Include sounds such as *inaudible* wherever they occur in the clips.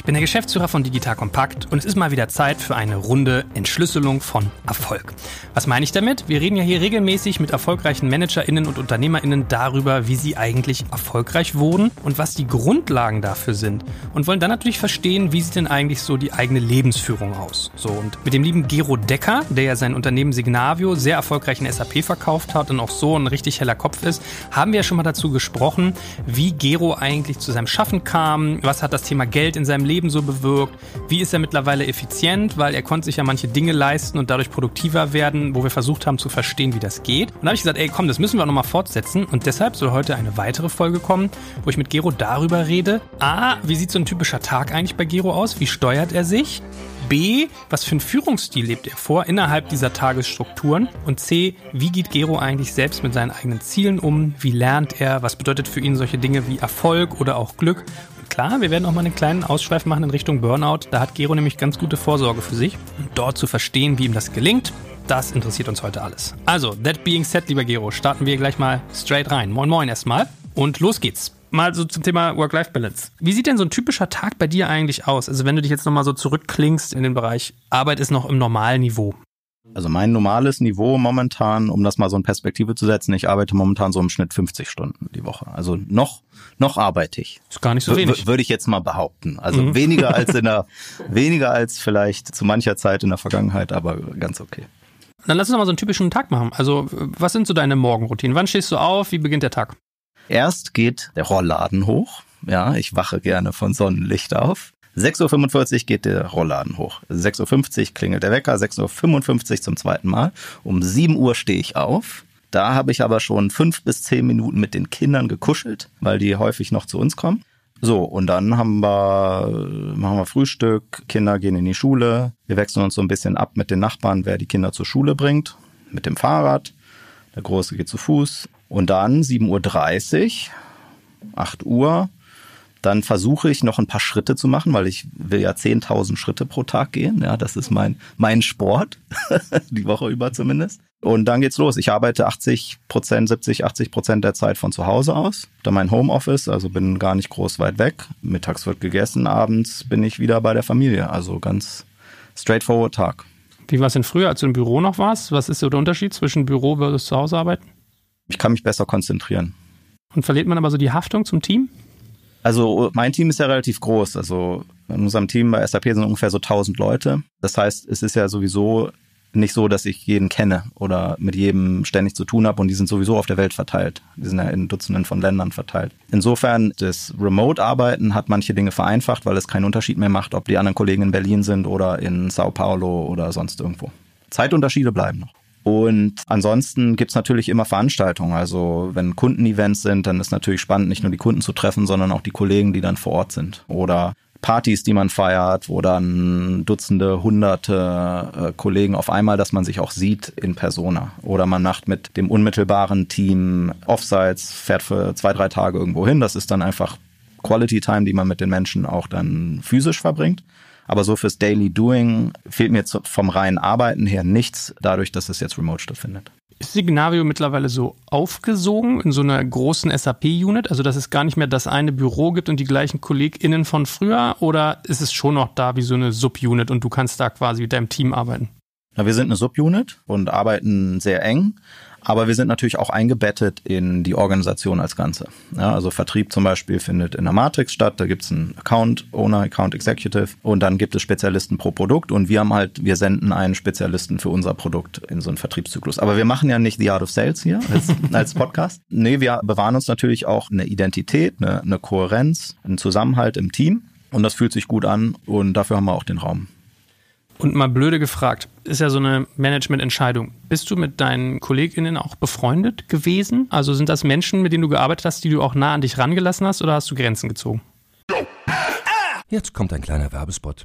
Ich bin der Geschäftsführer von Digital Kompakt und es ist mal wieder Zeit für eine Runde Entschlüsselung von Erfolg. Was meine ich damit? Wir reden ja hier regelmäßig mit erfolgreichen ManagerInnen und UnternehmerInnen darüber, wie sie eigentlich erfolgreich wurden und was die Grundlagen dafür sind. Und wollen dann natürlich verstehen, wie sieht denn eigentlich so die eigene Lebensführung aus. So, und mit dem lieben Gero Decker, der ja sein Unternehmen Signavio sehr erfolgreich in SAP verkauft hat und auch so ein richtig heller Kopf ist, haben wir ja schon mal dazu gesprochen, wie Gero eigentlich zu seinem Schaffen kam, was hat das Thema Geld in seinem Leben so bewirkt? Wie ist er mittlerweile effizient? Weil er konnte sich ja manche Dinge leisten und dadurch produktiver werden, wo wir versucht haben zu verstehen, wie das geht. Und da habe ich gesagt, ey, komm, das müssen wir nochmal fortsetzen. Und deshalb soll heute eine weitere Folge kommen, wo ich mit Gero darüber rede. A, wie sieht so ein typischer Tag eigentlich bei Gero aus? Wie steuert er sich? B, was für einen Führungsstil lebt er vor innerhalb dieser Tagesstrukturen? Und C, wie geht Gero eigentlich selbst mit seinen eigenen Zielen um? Wie lernt er? Was bedeutet für ihn solche Dinge wie Erfolg oder auch Glück? Klar, wir werden auch mal einen kleinen Ausschweif machen in Richtung Burnout. Da hat Gero nämlich ganz gute Vorsorge für sich. Und dort zu verstehen, wie ihm das gelingt, das interessiert uns heute alles. Also, that being said, lieber Gero, starten wir gleich mal straight rein. Moin Moin erstmal. Und los geht's. Mal so zum Thema Work-Life-Balance. Wie sieht denn so ein typischer Tag bei dir eigentlich aus? Also wenn du dich jetzt nochmal so zurückklingst in den Bereich Arbeit ist noch im normalen Niveau. Also mein normales Niveau momentan, um das mal so in Perspektive zu setzen, ich arbeite momentan so im Schnitt 50 Stunden die Woche. Also noch, noch arbeite ich. Ist gar nicht so wenig. Würde ich jetzt mal behaupten. Also mhm. weniger *laughs* als in der, weniger als vielleicht zu mancher Zeit in der Vergangenheit, aber ganz okay. Dann lass uns mal so einen typischen Tag machen. Also was sind so deine Morgenroutinen? Wann stehst du auf? Wie beginnt der Tag? Erst geht der Rollladen hoch. Ja, ich wache gerne von Sonnenlicht auf. 6.45 Uhr geht der Rollladen hoch. 6.50 Uhr klingelt der Wecker, 6.55 Uhr zum zweiten Mal. Um 7 Uhr stehe ich auf. Da habe ich aber schon fünf bis zehn Minuten mit den Kindern gekuschelt, weil die häufig noch zu uns kommen. So, und dann haben wir, machen wir Frühstück, Kinder gehen in die Schule. Wir wechseln uns so ein bisschen ab mit den Nachbarn, wer die Kinder zur Schule bringt, mit dem Fahrrad. Der Große geht zu Fuß. Und dann 7.30 Uhr, 8 Uhr, dann versuche ich noch ein paar Schritte zu machen, weil ich will ja 10.000 Schritte pro Tag gehen. Ja, das ist mein, mein Sport, *laughs* die Woche über zumindest. Und dann geht's los. Ich arbeite 80 Prozent, 70, 80 Prozent der Zeit von zu Hause aus. Da mein Homeoffice, also bin gar nicht groß weit weg. Mittags wird gegessen, abends bin ich wieder bei der Familie. Also ganz straightforward Tag. Wie war es denn früher, als du im Büro noch warst? Was ist so der Unterschied zwischen Büro versus zu Hause arbeiten? Ich kann mich besser konzentrieren. Und verliert man aber so die Haftung zum Team? Also mein Team ist ja relativ groß. Also in unserem Team bei SAP sind ungefähr so 1000 Leute. Das heißt, es ist ja sowieso nicht so, dass ich jeden kenne oder mit jedem ständig zu tun habe und die sind sowieso auf der Welt verteilt. Die sind ja in Dutzenden von Ländern verteilt. Insofern, das Remote-Arbeiten hat manche Dinge vereinfacht, weil es keinen Unterschied mehr macht, ob die anderen Kollegen in Berlin sind oder in Sao Paulo oder sonst irgendwo. Zeitunterschiede bleiben noch. Und ansonsten gibt's natürlich immer Veranstaltungen. Also wenn Kundenevents sind, dann ist natürlich spannend, nicht nur die Kunden zu treffen, sondern auch die Kollegen, die dann vor Ort sind. Oder Partys, die man feiert, wo dann Dutzende, Hunderte äh, Kollegen auf einmal, dass man sich auch sieht in Persona. Oder man macht mit dem unmittelbaren Team Offsites, fährt für zwei, drei Tage irgendwo hin. Das ist dann einfach Quality Time, die man mit den Menschen auch dann physisch verbringt. Aber so fürs Daily Doing fehlt mir vom reinen Arbeiten her nichts, dadurch, dass es jetzt remote stattfindet. Ist Signavio mittlerweile so aufgesogen in so einer großen SAP-Unit, also dass es gar nicht mehr das eine Büro gibt und die gleichen KollegInnen von früher? Oder ist es schon noch da wie so eine Subunit und du kannst da quasi mit deinem Team arbeiten? Na, wir sind eine Subunit und arbeiten sehr eng. Aber wir sind natürlich auch eingebettet in die Organisation als Ganze. Ja, also Vertrieb zum Beispiel findet in der Matrix statt. Da gibt es einen Account Owner, Account Executive und dann gibt es Spezialisten pro Produkt und wir haben halt, wir senden einen Spezialisten für unser Produkt in so einen Vertriebszyklus. Aber wir machen ja nicht The Art of Sales hier als, *laughs* als Podcast. Nee, wir bewahren uns natürlich auch eine Identität, eine, eine Kohärenz, einen Zusammenhalt im Team. Und das fühlt sich gut an und dafür haben wir auch den Raum. Und mal blöde gefragt, ist ja so eine Managemententscheidung. Bist du mit deinen KollegInnen auch befreundet gewesen? Also sind das Menschen, mit denen du gearbeitet hast, die du auch nah an dich rangelassen hast oder hast du Grenzen gezogen? Jetzt kommt ein kleiner Werbespot.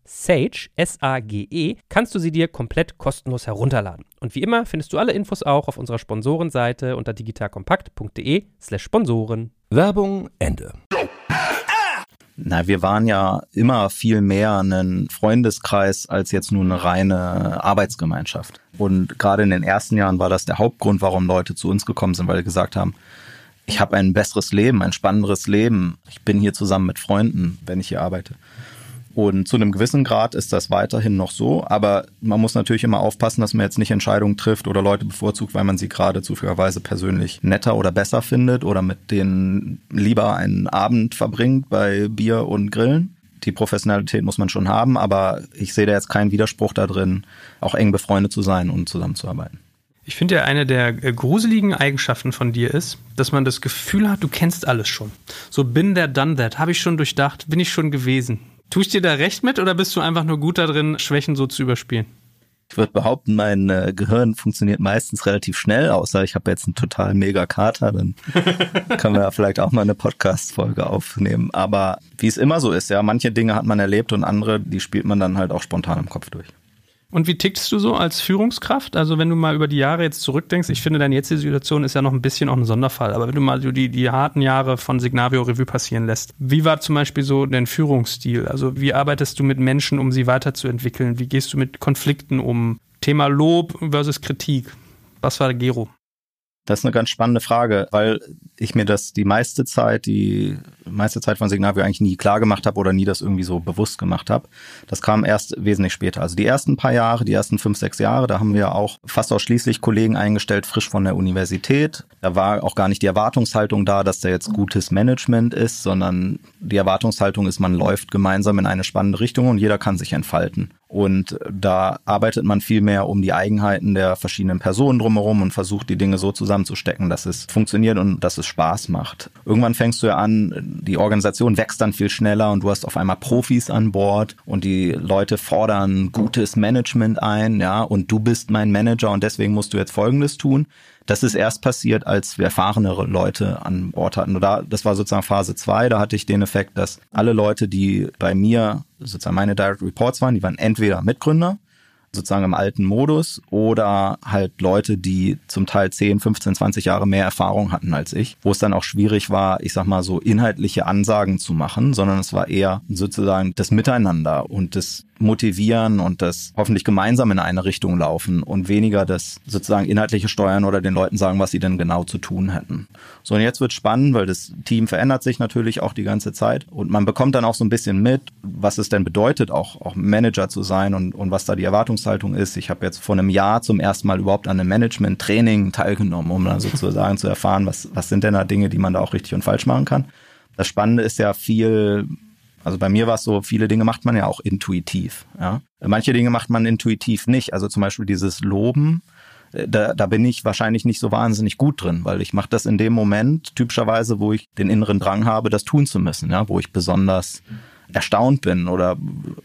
Sage, S-A-G-E, kannst du sie dir komplett kostenlos herunterladen. Und wie immer findest du alle Infos auch auf unserer Sponsorenseite unter digitalkompakt.de slash Sponsoren. Werbung Ende. Na, wir waren ja immer viel mehr ein Freundeskreis als jetzt nur eine reine Arbeitsgemeinschaft. Und gerade in den ersten Jahren war das der Hauptgrund, warum Leute zu uns gekommen sind, weil sie gesagt haben, ich habe ein besseres Leben, ein spannenderes Leben. Ich bin hier zusammen mit Freunden, wenn ich hier arbeite. Und zu einem gewissen Grad ist das weiterhin noch so, aber man muss natürlich immer aufpassen, dass man jetzt nicht Entscheidungen trifft oder Leute bevorzugt, weil man sie gerade zufälligerweise persönlich netter oder besser findet oder mit denen lieber einen Abend verbringt bei Bier und Grillen. Die Professionalität muss man schon haben, aber ich sehe da jetzt keinen Widerspruch da drin, auch eng befreundet zu sein und zusammenzuarbeiten. Ich finde ja, eine der äh, gruseligen Eigenschaften von dir ist, dass man das Gefühl hat, du kennst alles schon. So bin der, done that, habe ich schon durchdacht, bin ich schon gewesen. Tue ich dir da recht mit oder bist du einfach nur gut darin, Schwächen so zu überspielen? Ich würde behaupten, mein äh, Gehirn funktioniert meistens relativ schnell, außer ich habe jetzt einen total mega Kater, dann *laughs* können wir ja vielleicht auch mal eine Podcast-Folge aufnehmen. Aber wie es immer so ist, ja, manche Dinge hat man erlebt und andere, die spielt man dann halt auch spontan im Kopf durch. Und wie tickst du so als Führungskraft? Also wenn du mal über die Jahre jetzt zurückdenkst, ich finde, deine jetzige Situation ist ja noch ein bisschen auch ein Sonderfall, aber wenn du mal so die, die harten Jahre von Signavio Revue passieren lässt, wie war zum Beispiel so dein Führungsstil? Also wie arbeitest du mit Menschen, um sie weiterzuentwickeln? Wie gehst du mit Konflikten um? Thema Lob versus Kritik. Was war der Gero? Das ist eine ganz spannende Frage, weil ich mir das die meiste Zeit, die meiste Zeit von Signavio eigentlich nie klar gemacht habe oder nie das irgendwie so bewusst gemacht habe. Das kam erst wesentlich später. Also die ersten paar Jahre, die ersten fünf, sechs Jahre, da haben wir auch fast ausschließlich Kollegen eingestellt, frisch von der Universität. Da war auch gar nicht die Erwartungshaltung da, dass da jetzt gutes Management ist, sondern die Erwartungshaltung ist, man läuft gemeinsam in eine spannende Richtung und jeder kann sich entfalten. Und da arbeitet man viel mehr um die Eigenheiten der verschiedenen Personen drumherum und versucht die Dinge so zusammenzustecken, dass es funktioniert und dass es Spaß macht. Irgendwann fängst du ja an, die Organisation wächst dann viel schneller und du hast auf einmal Profis an Bord und die Leute fordern gutes Management ein, ja, und du bist mein Manager und deswegen musst du jetzt Folgendes tun. Das ist erst passiert, als wir erfahrenere Leute an Bord hatten. Oder das war sozusagen Phase zwei. Da hatte ich den Effekt, dass alle Leute, die bei mir sozusagen meine Direct Reports waren, die waren entweder Mitgründer, sozusagen im alten Modus oder halt Leute, die zum Teil 10, 15, 20 Jahre mehr Erfahrung hatten als ich, wo es dann auch schwierig war, ich sag mal so inhaltliche Ansagen zu machen, sondern es war eher sozusagen das Miteinander und das motivieren und das hoffentlich gemeinsam in eine Richtung laufen und weniger das sozusagen inhaltliche Steuern oder den Leuten sagen, was sie denn genau zu tun hätten. So, und jetzt wird spannend, weil das Team verändert sich natürlich auch die ganze Zeit und man bekommt dann auch so ein bisschen mit, was es denn bedeutet, auch, auch Manager zu sein und, und was da die Erwartungshaltung ist. Ich habe jetzt vor einem Jahr zum ersten Mal überhaupt an einem Management-Training teilgenommen, um dann sozusagen zu erfahren, was, was sind denn da Dinge, die man da auch richtig und falsch machen kann. Das Spannende ist ja viel also bei mir war es so, viele Dinge macht man ja auch intuitiv. Ja? Manche Dinge macht man intuitiv nicht. Also zum Beispiel dieses Loben, äh, da, da bin ich wahrscheinlich nicht so wahnsinnig gut drin, weil ich mache das in dem Moment typischerweise, wo ich den inneren Drang habe, das tun zu müssen, ja, wo ich besonders erstaunt bin oder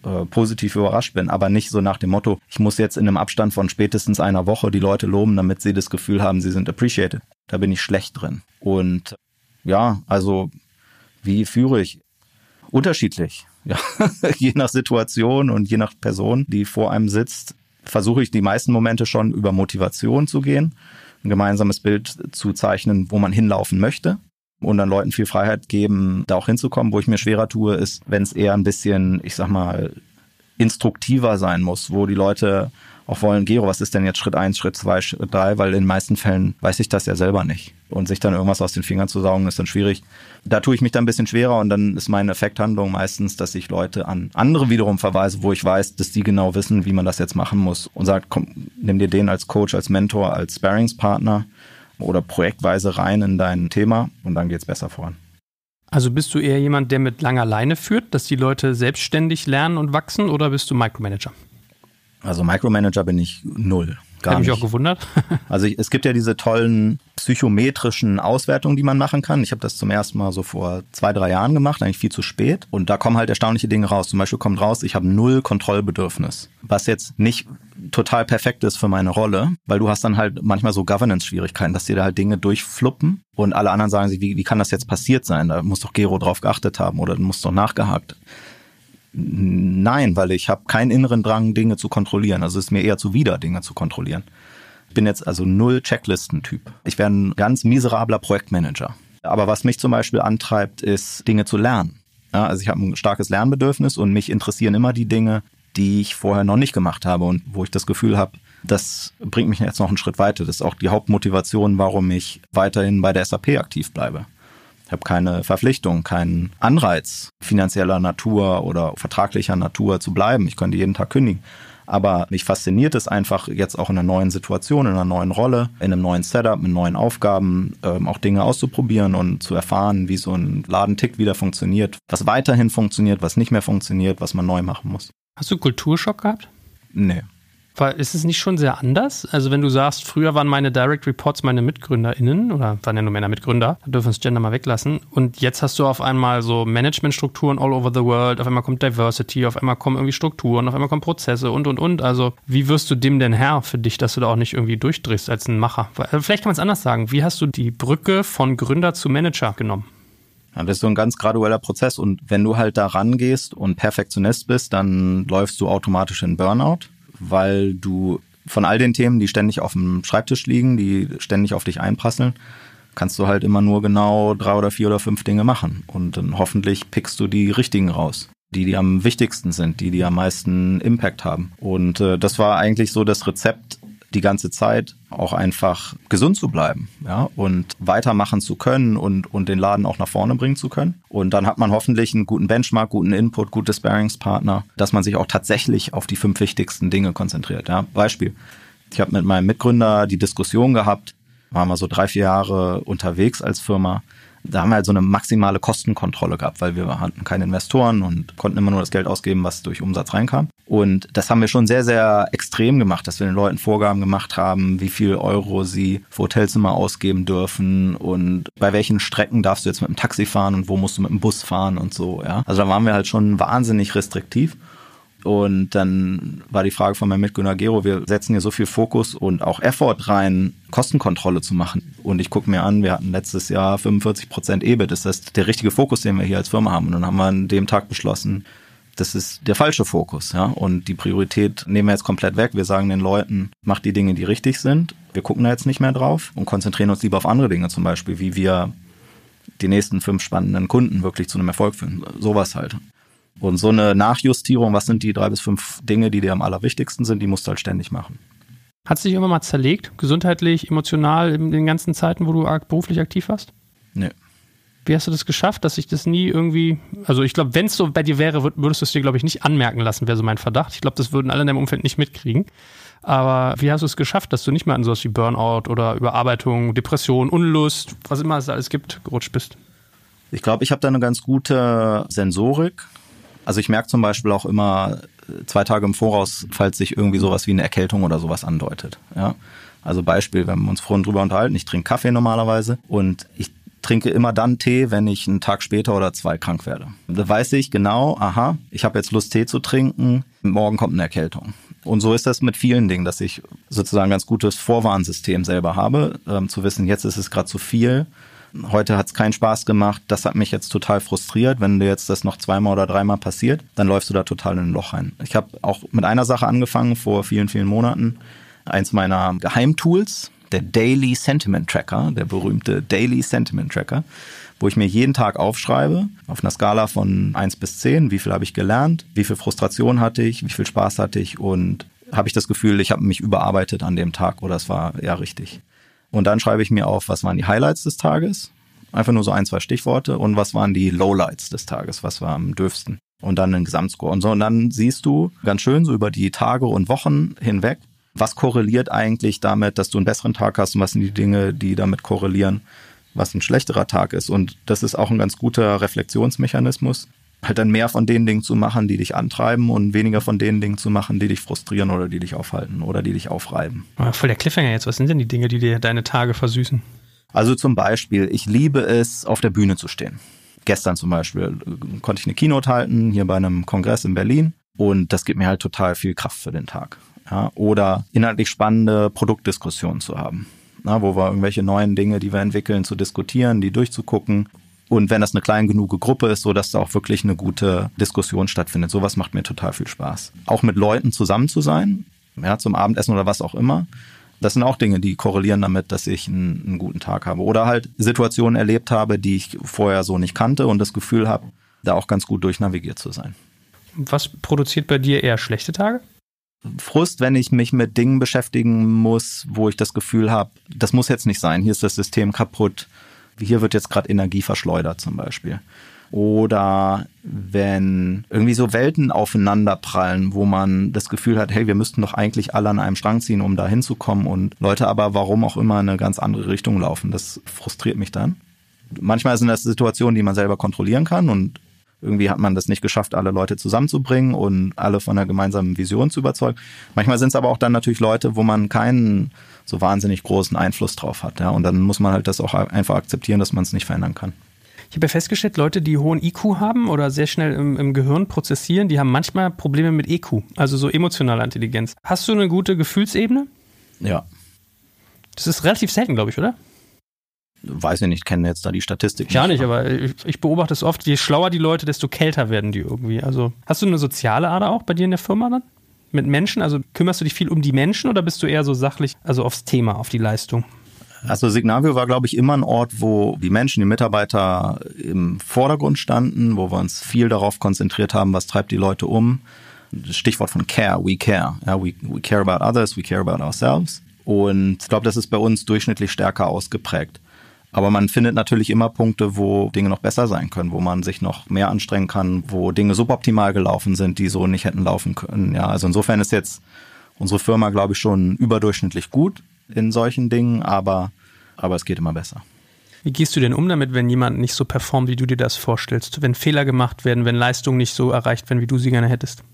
äh, positiv überrascht bin, aber nicht so nach dem Motto, ich muss jetzt in einem Abstand von spätestens einer Woche die Leute loben, damit sie das Gefühl haben, sie sind appreciated. Da bin ich schlecht drin. Und ja, also wie führe ich? Unterschiedlich. Ja, *laughs* je nach Situation und je nach Person, die vor einem sitzt, versuche ich die meisten Momente schon über Motivation zu gehen. ein gemeinsames Bild zu zeichnen, wo man hinlaufen möchte und dann Leuten viel Freiheit geben, da auch hinzukommen. Wo ich mir schwerer tue, ist, wenn es eher ein bisschen, ich sag mal, instruktiver sein muss, wo die Leute auch wollen, Gero, was ist denn jetzt Schritt eins, Schritt zwei, Schritt drei, weil in den meisten Fällen weiß ich das ja selber nicht. Und sich dann irgendwas aus den Fingern zu saugen, ist dann schwierig. Da tue ich mich dann ein bisschen schwerer und dann ist meine Effekthandlung meistens, dass ich Leute an andere wiederum verweise, wo ich weiß, dass die genau wissen, wie man das jetzt machen muss und sagt, komm, nimm dir den als Coach, als Mentor, als Sparringspartner oder projektweise rein in dein Thema und dann geht's besser voran. Also bist du eher jemand, der mit langer Leine führt, dass die Leute selbstständig lernen und wachsen oder bist du Micromanager? Also Micromanager bin ich null. Gar Habe mich auch gewundert. *laughs* also es gibt ja diese tollen psychometrischen Auswertungen, die man machen kann. Ich habe das zum ersten Mal so vor zwei, drei Jahren gemacht, eigentlich viel zu spät. Und da kommen halt erstaunliche Dinge raus. Zum Beispiel kommt raus, ich habe null Kontrollbedürfnis. Was jetzt nicht total perfekt ist für meine Rolle, weil du hast dann halt manchmal so Governance-Schwierigkeiten, dass dir da halt Dinge durchfluppen und alle anderen sagen sich, wie, wie kann das jetzt passiert sein? Da muss doch Gero drauf geachtet haben oder muss doch nachgehakt. Nein, weil ich habe keinen inneren Drang, Dinge zu kontrollieren. Also es ist mir eher zuwider, Dinge zu kontrollieren. Ich bin jetzt also null Checklisten-Typ. Ich wäre ein ganz miserabler Projektmanager. Aber was mich zum Beispiel antreibt, ist, Dinge zu lernen. Ja, also ich habe ein starkes Lernbedürfnis und mich interessieren immer die Dinge, die ich vorher noch nicht gemacht habe und wo ich das Gefühl habe, das bringt mich jetzt noch einen Schritt weiter. Das ist auch die Hauptmotivation, warum ich weiterhin bei der SAP aktiv bleibe. Ich habe keine Verpflichtung, keinen Anreiz finanzieller Natur oder vertraglicher Natur zu bleiben. Ich könnte jeden Tag kündigen. Aber mich fasziniert es einfach jetzt auch in einer neuen Situation, in einer neuen Rolle, in einem neuen Setup, mit neuen Aufgaben, ähm, auch Dinge auszuprobieren und zu erfahren, wie so ein Laden tickt, wieder funktioniert, was weiterhin funktioniert, was nicht mehr funktioniert, was man neu machen muss. Hast du Kulturschock gehabt? Nee. Weil ist es nicht schon sehr anders? Also wenn du sagst, früher waren meine Direct Reports meine MitgründerInnen oder waren ja nur Männer Mitgründer, da dürfen wir das Gender mal weglassen. Und jetzt hast du auf einmal so Managementstrukturen all over the world, auf einmal kommt Diversity, auf einmal kommen irgendwie Strukturen, auf einmal kommen Prozesse und und und. Also wie wirst du dem denn Herr für dich, dass du da auch nicht irgendwie durchdrehst als ein Macher? Äh, vielleicht kann man es anders sagen. Wie hast du die Brücke von Gründer zu Manager genommen? Ja, das ist so ein ganz gradueller Prozess und wenn du halt da rangehst und Perfektionist bist, dann läufst du automatisch in Burnout weil du von all den Themen, die ständig auf dem Schreibtisch liegen, die ständig auf dich einprasseln, kannst du halt immer nur genau drei oder vier oder fünf Dinge machen. Und dann hoffentlich pickst du die richtigen raus. Die, die am wichtigsten sind, die, die am meisten Impact haben. Und äh, das war eigentlich so das Rezept, die ganze Zeit auch einfach gesund zu bleiben, ja, und weitermachen zu können und, und den Laden auch nach vorne bringen zu können. Und dann hat man hoffentlich einen guten Benchmark, guten Input, gute Sparingspartner, dass man sich auch tatsächlich auf die fünf wichtigsten Dinge konzentriert, ja. Beispiel. Ich habe mit meinem Mitgründer die Diskussion gehabt, waren wir so drei, vier Jahre unterwegs als Firma da haben wir halt so eine maximale Kostenkontrolle gehabt, weil wir hatten keine Investoren und konnten immer nur das Geld ausgeben, was durch Umsatz reinkam. Und das haben wir schon sehr, sehr extrem gemacht, dass wir den Leuten Vorgaben gemacht haben, wie viel Euro sie für Hotelzimmer ausgeben dürfen und bei welchen Strecken darfst du jetzt mit dem Taxi fahren und wo musst du mit dem Bus fahren und so, ja. Also da waren wir halt schon wahnsinnig restriktiv. Und dann war die Frage von meinem Mitgründer Gero, wir setzen hier so viel Fokus und auch Effort rein, Kostenkontrolle zu machen. Und ich gucke mir an, wir hatten letztes Jahr 45 Prozent EBIT. Das ist der richtige Fokus, den wir hier als Firma haben. Und dann haben wir an dem Tag beschlossen, das ist der falsche Fokus, ja. Und die Priorität nehmen wir jetzt komplett weg. Wir sagen den Leuten, macht die Dinge, die richtig sind. Wir gucken da jetzt nicht mehr drauf und konzentrieren uns lieber auf andere Dinge, zum Beispiel, wie wir die nächsten fünf spannenden Kunden wirklich zu einem Erfolg führen. Sowas halt. Und so eine Nachjustierung, was sind die drei bis fünf Dinge, die dir am allerwichtigsten sind, die musst du halt ständig machen. Hat es dich immer mal zerlegt, gesundheitlich, emotional, in den ganzen Zeiten, wo du beruflich aktiv warst? Nee. Wie hast du das geschafft, dass ich das nie irgendwie, also ich glaube, wenn es so bei dir wäre, würdest du es dir, glaube ich, nicht anmerken lassen, wäre so mein Verdacht. Ich glaube, das würden alle in deinem Umfeld nicht mitkriegen. Aber wie hast du es geschafft, dass du nicht mehr an sowas wie Burnout oder Überarbeitung, Depression, Unlust, was immer es alles gibt, gerutscht bist? Ich glaube, ich habe da eine ganz gute Sensorik. Also ich merke zum Beispiel auch immer äh, zwei Tage im Voraus, falls sich irgendwie sowas wie eine Erkältung oder sowas andeutet. Ja? Also Beispiel, wir haben uns vorhin drüber unterhalten, ich trinke Kaffee normalerweise und ich trinke immer dann Tee, wenn ich einen Tag später oder zwei krank werde. Da weiß ich genau, aha, ich habe jetzt Lust, Tee zu trinken, morgen kommt eine Erkältung. Und so ist das mit vielen Dingen, dass ich sozusagen ein ganz gutes Vorwarnsystem selber habe, ähm, zu wissen, jetzt ist es gerade zu viel heute hat es keinen Spaß gemacht, das hat mich jetzt total frustriert. Wenn dir jetzt das noch zweimal oder dreimal passiert, dann läufst du da total in ein Loch rein. Ich habe auch mit einer Sache angefangen vor vielen, vielen Monaten. Eins meiner Geheimtools der Daily Sentiment Tracker, der berühmte Daily Sentiment Tracker, wo ich mir jeden Tag aufschreibe, auf einer Skala von 1 bis 10, wie viel habe ich gelernt, wie viel Frustration hatte ich, wie viel Spaß hatte ich und habe ich das Gefühl, ich habe mich überarbeitet an dem Tag oder es war ja richtig. Und dann schreibe ich mir auf, was waren die Highlights des Tages, einfach nur so ein, zwei Stichworte und was waren die Lowlights des Tages, was war am dürfsten und dann den Gesamtscore und so. Und dann siehst du ganz schön so über die Tage und Wochen hinweg, was korreliert eigentlich damit, dass du einen besseren Tag hast und was sind die Dinge, die damit korrelieren, was ein schlechterer Tag ist. Und das ist auch ein ganz guter Reflexionsmechanismus, halt dann mehr von den Dingen zu machen, die dich antreiben und weniger von den Dingen zu machen, die dich frustrieren oder die dich aufhalten oder die dich aufreiben. Voll der Cliffhanger jetzt. Was sind denn die Dinge, die dir deine Tage versüßen? Also zum Beispiel, ich liebe es, auf der Bühne zu stehen. Gestern zum Beispiel konnte ich eine Keynote halten, hier bei einem Kongress in Berlin. Und das gibt mir halt total viel Kraft für den Tag ja, oder inhaltlich spannende Produktdiskussionen zu haben, na, wo wir irgendwelche neuen Dinge, die wir entwickeln, zu diskutieren, die durchzugucken. Und wenn das eine klein genug Gruppe ist, so dass da auch wirklich eine gute Diskussion stattfindet. Sowas macht mir total viel Spaß. Auch mit Leuten zusammen zu sein, ja, zum Abendessen oder was auch immer. Das sind auch Dinge, die korrelieren damit, dass ich einen, einen guten Tag habe. Oder halt Situationen erlebt habe, die ich vorher so nicht kannte und das Gefühl habe, da auch ganz gut durchnavigiert zu sein. Was produziert bei dir eher schlechte Tage? Frust, wenn ich mich mit Dingen beschäftigen muss, wo ich das Gefühl habe, das muss jetzt nicht sein, hier ist das System kaputt, hier wird jetzt gerade Energie verschleudert zum Beispiel. Oder wenn irgendwie so Welten aufeinanderprallen, wo man das Gefühl hat, hey, wir müssten doch eigentlich alle an einem Strang ziehen, um da hinzukommen und Leute aber warum auch immer in eine ganz andere Richtung laufen. Das frustriert mich dann. Manchmal sind das Situationen, die man selber kontrollieren kann und irgendwie hat man das nicht geschafft, alle Leute zusammenzubringen und alle von einer gemeinsamen Vision zu überzeugen. Manchmal sind es aber auch dann natürlich Leute, wo man keinen so wahnsinnig großen Einfluss drauf hat. Ja? Und dann muss man halt das auch einfach akzeptieren, dass man es nicht verändern kann. Ich habe ja festgestellt, Leute, die hohen IQ haben oder sehr schnell im, im, Gehirn prozessieren, die haben manchmal Probleme mit EQ, also so emotionale Intelligenz. Hast du eine gute Gefühlsebene? Ja. Das ist relativ selten, glaube ich, oder? Weiß ich nicht, kenne jetzt da die Statistik. Ja, nicht, aber ich, ich, beobachte es oft, je schlauer die Leute, desto kälter werden die irgendwie. Also hast du eine soziale Ader auch bei dir in der Firma dann? Mit Menschen? Also kümmerst du dich viel um die Menschen oder bist du eher so sachlich, also aufs Thema, auf die Leistung? Also Signavio war, glaube ich, immer ein Ort, wo die Menschen, die Mitarbeiter im Vordergrund standen, wo wir uns viel darauf konzentriert haben, was treibt die Leute um. Stichwort von Care, we care. Ja, we, we care about others, we care about ourselves. Und ich glaube, das ist bei uns durchschnittlich stärker ausgeprägt. Aber man findet natürlich immer Punkte, wo Dinge noch besser sein können, wo man sich noch mehr anstrengen kann, wo Dinge suboptimal gelaufen sind, die so nicht hätten laufen können. Ja, also insofern ist jetzt unsere Firma, glaube ich, schon überdurchschnittlich gut in solchen Dingen, aber, aber es geht immer besser. Wie gehst du denn um damit, wenn jemand nicht so performt, wie du dir das vorstellst? Wenn Fehler gemacht werden, wenn Leistungen nicht so erreicht werden, wie du sie gerne hättest?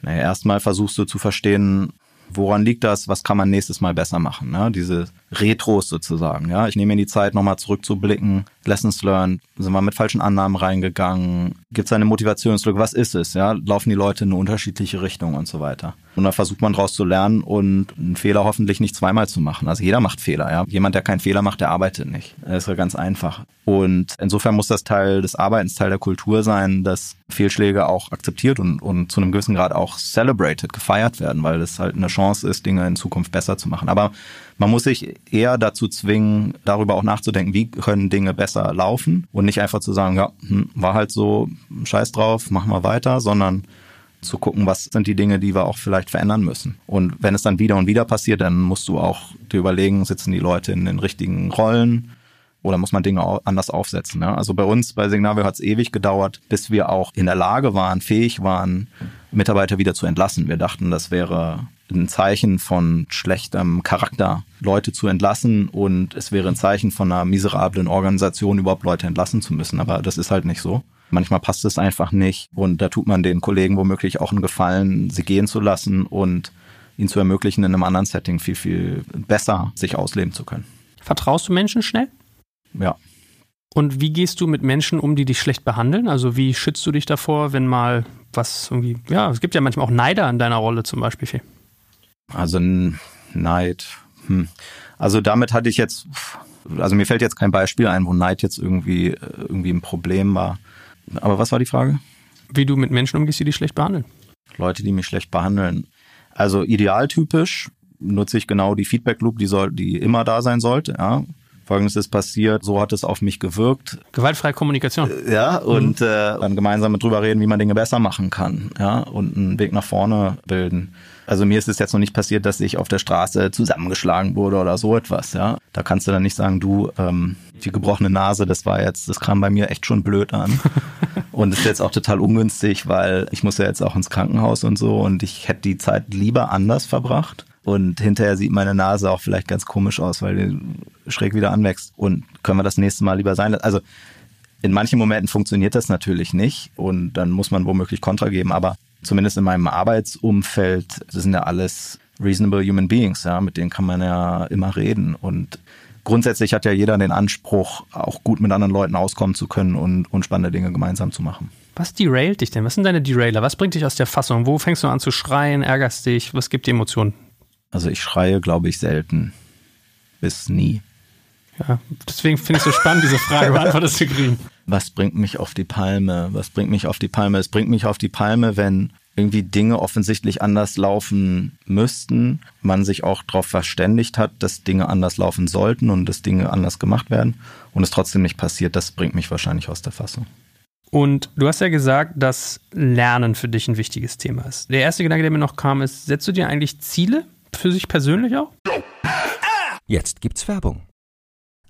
Naja, erstmal versuchst du zu verstehen, woran liegt das, was kann man nächstes Mal besser machen. Ne? Diese Retros sozusagen. Ja, ich nehme mir die Zeit, nochmal zurückzublicken. Lessons learned. Sind wir mit falschen Annahmen reingegangen? Gibt es eine Motivationslücke? Was ist es? Ja, laufen die Leute in eine unterschiedliche Richtung und so weiter. Und dann versucht man daraus zu lernen und einen Fehler hoffentlich nicht zweimal zu machen. Also jeder macht Fehler. Ja, jemand, der keinen Fehler macht, der arbeitet nicht. Das ist ja ganz einfach. Und insofern muss das Teil des Arbeitens, Teil der Kultur sein, dass Fehlschläge auch akzeptiert und, und zu einem gewissen Grad auch celebrated, gefeiert werden, weil das halt eine Chance ist, Dinge in Zukunft besser zu machen. Aber man muss sich eher dazu zwingen, darüber auch nachzudenken, wie können Dinge besser laufen und nicht einfach zu sagen, ja, hm, war halt so, scheiß drauf, machen wir weiter, sondern zu gucken, was sind die Dinge, die wir auch vielleicht verändern müssen. Und wenn es dann wieder und wieder passiert, dann musst du auch dir überlegen, sitzen die Leute in den richtigen Rollen oder muss man Dinge anders aufsetzen. Ne? Also bei uns, bei Signavio hat es ewig gedauert, bis wir auch in der Lage waren, fähig waren, Mitarbeiter wieder zu entlassen. Wir dachten, das wäre ein Zeichen von schlechtem Charakter, Leute zu entlassen und es wäre ein Zeichen von einer miserablen Organisation, überhaupt Leute entlassen zu müssen. Aber das ist halt nicht so. Manchmal passt es einfach nicht und da tut man den Kollegen womöglich auch einen Gefallen, sie gehen zu lassen und ihnen zu ermöglichen, in einem anderen Setting viel, viel besser sich ausleben zu können. Vertraust du Menschen schnell? Ja. Und wie gehst du mit Menschen um, die dich schlecht behandeln? Also wie schützt du dich davor, wenn mal was irgendwie, ja, es gibt ja manchmal auch Neider in deiner Rolle zum Beispiel. Also Neid. Hm. Also damit hatte ich jetzt, also mir fällt jetzt kein Beispiel ein, wo Neid jetzt irgendwie, irgendwie ein Problem war. Aber was war die Frage? Wie du mit Menschen umgehst, die dich schlecht behandeln. Leute, die mich schlecht behandeln. Also idealtypisch nutze ich genau die Feedback Loop, die soll, die immer da sein sollte, ja. Folgendes ist passiert, so hat es auf mich gewirkt. Gewaltfreie Kommunikation. Äh, ja, und mhm. äh, dann gemeinsam drüber reden, wie man Dinge besser machen kann, ja, und einen Weg nach vorne bilden. Also mir ist es jetzt noch nicht passiert, dass ich auf der Straße zusammengeschlagen wurde oder so etwas, ja. Da kannst du dann nicht sagen, du, ähm, die gebrochene Nase, das war jetzt, das kam bei mir echt schon blöd an. *laughs* und ist jetzt auch total ungünstig, weil ich muss ja jetzt auch ins Krankenhaus und so und ich hätte die Zeit lieber anders verbracht. Und hinterher sieht meine Nase auch vielleicht ganz komisch aus, weil die schräg wieder anwächst. Und können wir das nächste Mal lieber sein? Also in manchen Momenten funktioniert das natürlich nicht und dann muss man womöglich Kontra geben. Aber zumindest in meinem Arbeitsumfeld, das sind ja alles reasonable human beings, ja, mit denen kann man ja immer reden. Und grundsätzlich hat ja jeder den Anspruch, auch gut mit anderen Leuten auskommen zu können und, und spannende Dinge gemeinsam zu machen. Was derailt dich denn? Was sind deine Derailer? Was bringt dich aus der Fassung? Wo fängst du an zu schreien, ärgerst dich? Was gibt dir Emotionen? Also ich schreie, glaube ich, selten. Bis nie. Ja, deswegen finde ich es so spannend, diese Frage beantwortet zu kriegen. Was bringt mich auf die Palme? Was bringt mich auf die Palme? Es bringt mich auf die Palme, wenn irgendwie Dinge offensichtlich anders laufen müssten, man sich auch darauf verständigt hat, dass Dinge anders laufen sollten und dass Dinge anders gemacht werden und es trotzdem nicht passiert, das bringt mich wahrscheinlich aus der Fassung. Und du hast ja gesagt, dass Lernen für dich ein wichtiges Thema ist. Der erste Gedanke, der mir noch kam, ist, setzt du dir eigentlich Ziele für sich persönlich auch? Jetzt gibt's Werbung.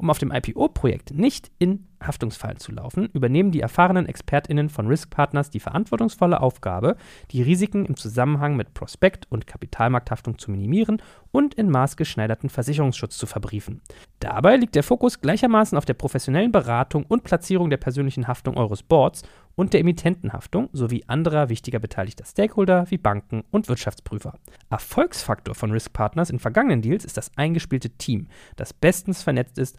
Um auf dem IPO-Projekt nicht in Haftungsfallen zu laufen, übernehmen die erfahrenen ExpertInnen von Risk Partners die verantwortungsvolle Aufgabe, die Risiken im Zusammenhang mit Prospekt- und Kapitalmarkthaftung zu minimieren und in maßgeschneiderten Versicherungsschutz zu verbriefen. Dabei liegt der Fokus gleichermaßen auf der professionellen Beratung und Platzierung der persönlichen Haftung eures Boards und der Emittentenhaftung sowie anderer wichtiger beteiligter Stakeholder wie Banken und Wirtschaftsprüfer. Erfolgsfaktor von Risk Partners in vergangenen Deals ist das eingespielte Team, das bestens vernetzt ist,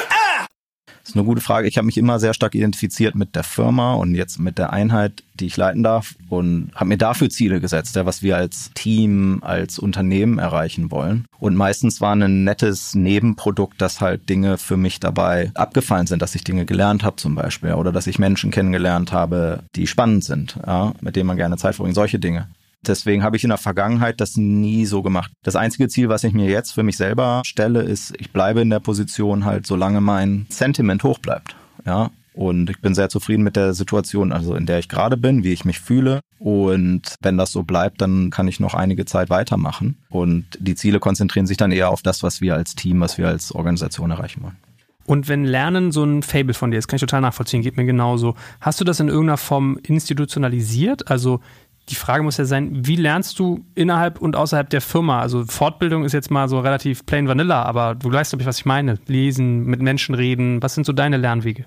Das ist eine gute Frage. Ich habe mich immer sehr stark identifiziert mit der Firma und jetzt mit der Einheit, die ich leiten darf und habe mir dafür Ziele gesetzt, ja, was wir als Team, als Unternehmen erreichen wollen. Und meistens war ein nettes Nebenprodukt, dass halt Dinge für mich dabei abgefallen sind, dass ich Dinge gelernt habe zum Beispiel oder dass ich Menschen kennengelernt habe, die spannend sind, ja, mit denen man gerne Zeit verbringt, solche Dinge. Deswegen habe ich in der Vergangenheit das nie so gemacht. Das einzige Ziel, was ich mir jetzt für mich selber stelle, ist, ich bleibe in der Position halt, solange mein Sentiment hoch bleibt. Ja, und ich bin sehr zufrieden mit der Situation, also in der ich gerade bin, wie ich mich fühle. Und wenn das so bleibt, dann kann ich noch einige Zeit weitermachen. Und die Ziele konzentrieren sich dann eher auf das, was wir als Team, was wir als Organisation erreichen wollen. Und wenn Lernen so ein Fable von dir ist, kann ich total nachvollziehen, geht mir genauso. Hast du das in irgendeiner Form institutionalisiert? Also die Frage muss ja sein, wie lernst du innerhalb und außerhalb der Firma? Also Fortbildung ist jetzt mal so relativ plain vanilla, aber du weißt, glaube ich, was ich meine. Lesen, mit Menschen reden. Was sind so deine Lernwege?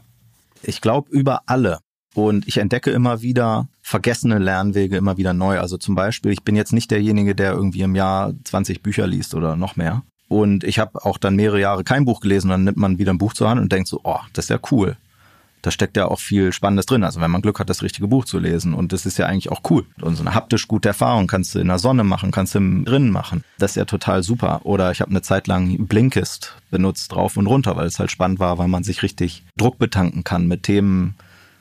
Ich glaube über alle. Und ich entdecke immer wieder vergessene Lernwege immer wieder neu. Also zum Beispiel, ich bin jetzt nicht derjenige, der irgendwie im Jahr 20 Bücher liest oder noch mehr. Und ich habe auch dann mehrere Jahre kein Buch gelesen. Dann nimmt man wieder ein Buch zur Hand und denkt so, oh, das ist ja cool da steckt ja auch viel Spannendes drin. Also wenn man Glück hat, das richtige Buch zu lesen. Und das ist ja eigentlich auch cool. Und so eine haptisch gute Erfahrung kannst du in der Sonne machen, kannst du drinnen machen. Das ist ja total super. Oder ich habe eine Zeit lang Blinkist benutzt, drauf und runter, weil es halt spannend war, weil man sich richtig Druck betanken kann mit Themen,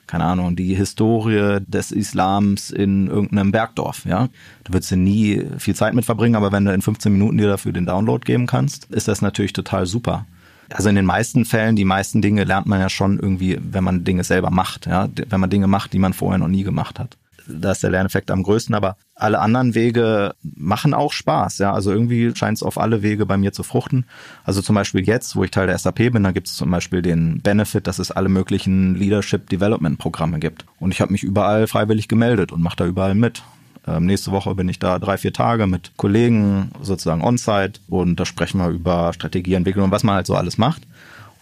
keine Ahnung, die Historie des Islams in irgendeinem Bergdorf, ja. Da würdest du nie viel Zeit mit verbringen, aber wenn du in 15 Minuten dir dafür den Download geben kannst, ist das natürlich total super. Also in den meisten Fällen, die meisten Dinge lernt man ja schon irgendwie, wenn man Dinge selber macht, ja, wenn man Dinge macht, die man vorher noch nie gemacht hat. Da ist der Lerneffekt am größten, aber alle anderen Wege machen auch Spaß, ja. Also irgendwie scheint es auf alle Wege bei mir zu fruchten. Also zum Beispiel jetzt, wo ich Teil der SAP bin, da gibt es zum Beispiel den Benefit, dass es alle möglichen Leadership Development Programme gibt. Und ich habe mich überall freiwillig gemeldet und mache da überall mit. Ähm, nächste Woche bin ich da drei, vier Tage mit Kollegen sozusagen on-site und da sprechen wir über Strategieentwicklung und was man halt so alles macht.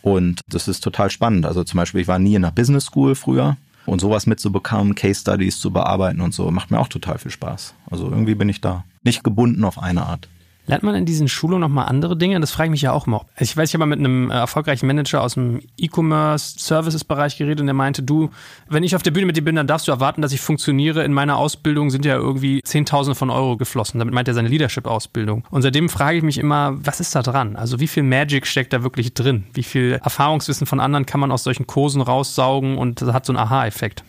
Und das ist total spannend. Also zum Beispiel, ich war nie in einer Business School früher und sowas mitzubekommen, Case Studies zu bearbeiten und so, macht mir auch total viel Spaß. Also irgendwie bin ich da nicht gebunden auf eine Art. Lernt man in diesen Schulungen nochmal andere Dinge? Das frage ich mich ja auch immer. Also ich weiß, ich habe mal mit einem erfolgreichen Manager aus dem E-Commerce-Services-Bereich geredet und der meinte, du, wenn ich auf der Bühne mit dir bin, dann darfst du erwarten, dass ich funktioniere. In meiner Ausbildung sind ja irgendwie Zehntausende von Euro geflossen. Damit meint er seine Leadership-Ausbildung. Und seitdem frage ich mich immer, was ist da dran? Also wie viel Magic steckt da wirklich drin? Wie viel Erfahrungswissen von anderen kann man aus solchen Kursen raussaugen und das hat so einen Aha-Effekt?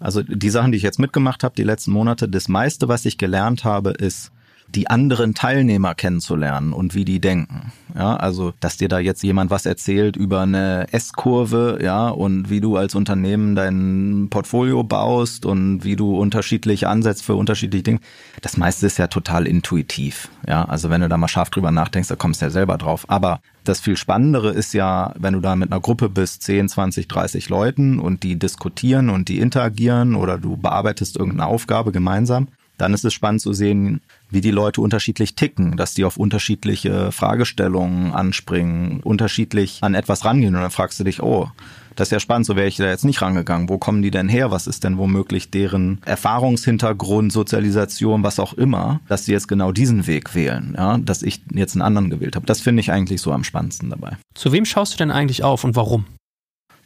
Also die Sachen, die ich jetzt mitgemacht habe, die letzten Monate, das meiste, was ich gelernt habe, ist, die anderen Teilnehmer kennenzulernen und wie die denken. Ja, also, dass dir da jetzt jemand was erzählt über eine S-Kurve, ja, und wie du als Unternehmen dein Portfolio baust und wie du unterschiedlich ansetzt für unterschiedliche Dinge. Das meiste ist ja total intuitiv. Ja, also wenn du da mal scharf drüber nachdenkst, da kommst du ja selber drauf. Aber das viel Spannendere ist ja, wenn du da mit einer Gruppe bist, 10, 20, 30 Leuten und die diskutieren und die interagieren oder du bearbeitest irgendeine Aufgabe gemeinsam, dann ist es spannend zu sehen, wie die Leute unterschiedlich ticken, dass die auf unterschiedliche Fragestellungen anspringen, unterschiedlich an etwas rangehen. Und dann fragst du dich, oh, das ist ja spannend, so wäre ich da jetzt nicht rangegangen. Wo kommen die denn her? Was ist denn womöglich deren Erfahrungshintergrund, Sozialisation, was auch immer, dass sie jetzt genau diesen Weg wählen, ja, dass ich jetzt einen anderen gewählt habe. Das finde ich eigentlich so am spannendsten dabei. Zu wem schaust du denn eigentlich auf und warum?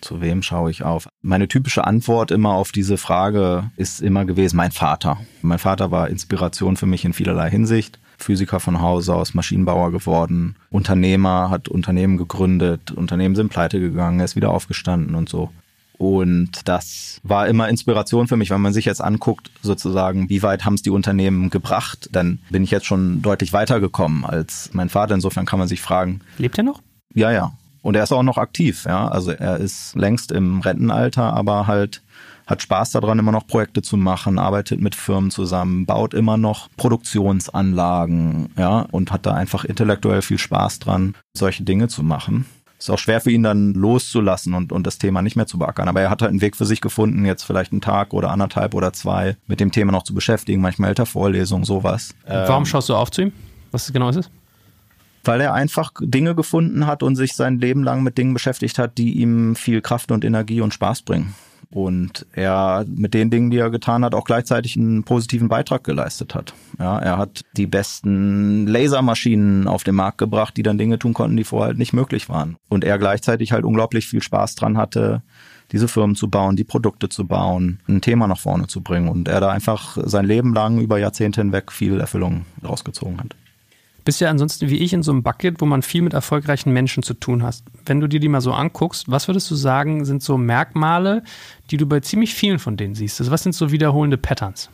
Zu wem schaue ich auf? Meine typische Antwort immer auf diese Frage ist immer gewesen, mein Vater. Mein Vater war Inspiration für mich in vielerlei Hinsicht. Physiker von Hause aus, Maschinenbauer geworden, Unternehmer, hat Unternehmen gegründet, Unternehmen sind pleite gegangen, er ist wieder aufgestanden und so. Und das war immer Inspiration für mich, wenn man sich jetzt anguckt, sozusagen, wie weit haben es die Unternehmen gebracht, dann bin ich jetzt schon deutlich weitergekommen als mein Vater. Insofern kann man sich fragen. Lebt er noch? Ja, ja. Und er ist auch noch aktiv, ja. Also er ist längst im Rentenalter, aber halt hat Spaß daran, immer noch Projekte zu machen, arbeitet mit Firmen zusammen, baut immer noch Produktionsanlagen, ja, und hat da einfach intellektuell viel Spaß dran, solche Dinge zu machen. Ist auch schwer für ihn dann loszulassen und, und das Thema nicht mehr zu beackern. Aber er hat halt einen Weg für sich gefunden, jetzt vielleicht einen Tag oder anderthalb oder zwei mit dem Thema noch zu beschäftigen, manchmal hält er Vorlesungen, sowas. Warum ähm, schaust du auf zu ihm? Was genau ist es? Weil er einfach Dinge gefunden hat und sich sein Leben lang mit Dingen beschäftigt hat, die ihm viel Kraft und Energie und Spaß bringen. Und er mit den Dingen, die er getan hat, auch gleichzeitig einen positiven Beitrag geleistet hat. Ja, er hat die besten Lasermaschinen auf den Markt gebracht, die dann Dinge tun konnten, die vorher halt nicht möglich waren. Und er gleichzeitig halt unglaublich viel Spaß dran hatte, diese Firmen zu bauen, die Produkte zu bauen, ein Thema nach vorne zu bringen. Und er da einfach sein Leben lang über Jahrzehnte hinweg viel Erfüllung rausgezogen hat bist ja ansonsten wie ich in so einem Bucket, wo man viel mit erfolgreichen Menschen zu tun hast. Wenn du dir die mal so anguckst, was würdest du sagen, sind so Merkmale, die du bei ziemlich vielen von denen siehst? Also was sind so wiederholende Patterns?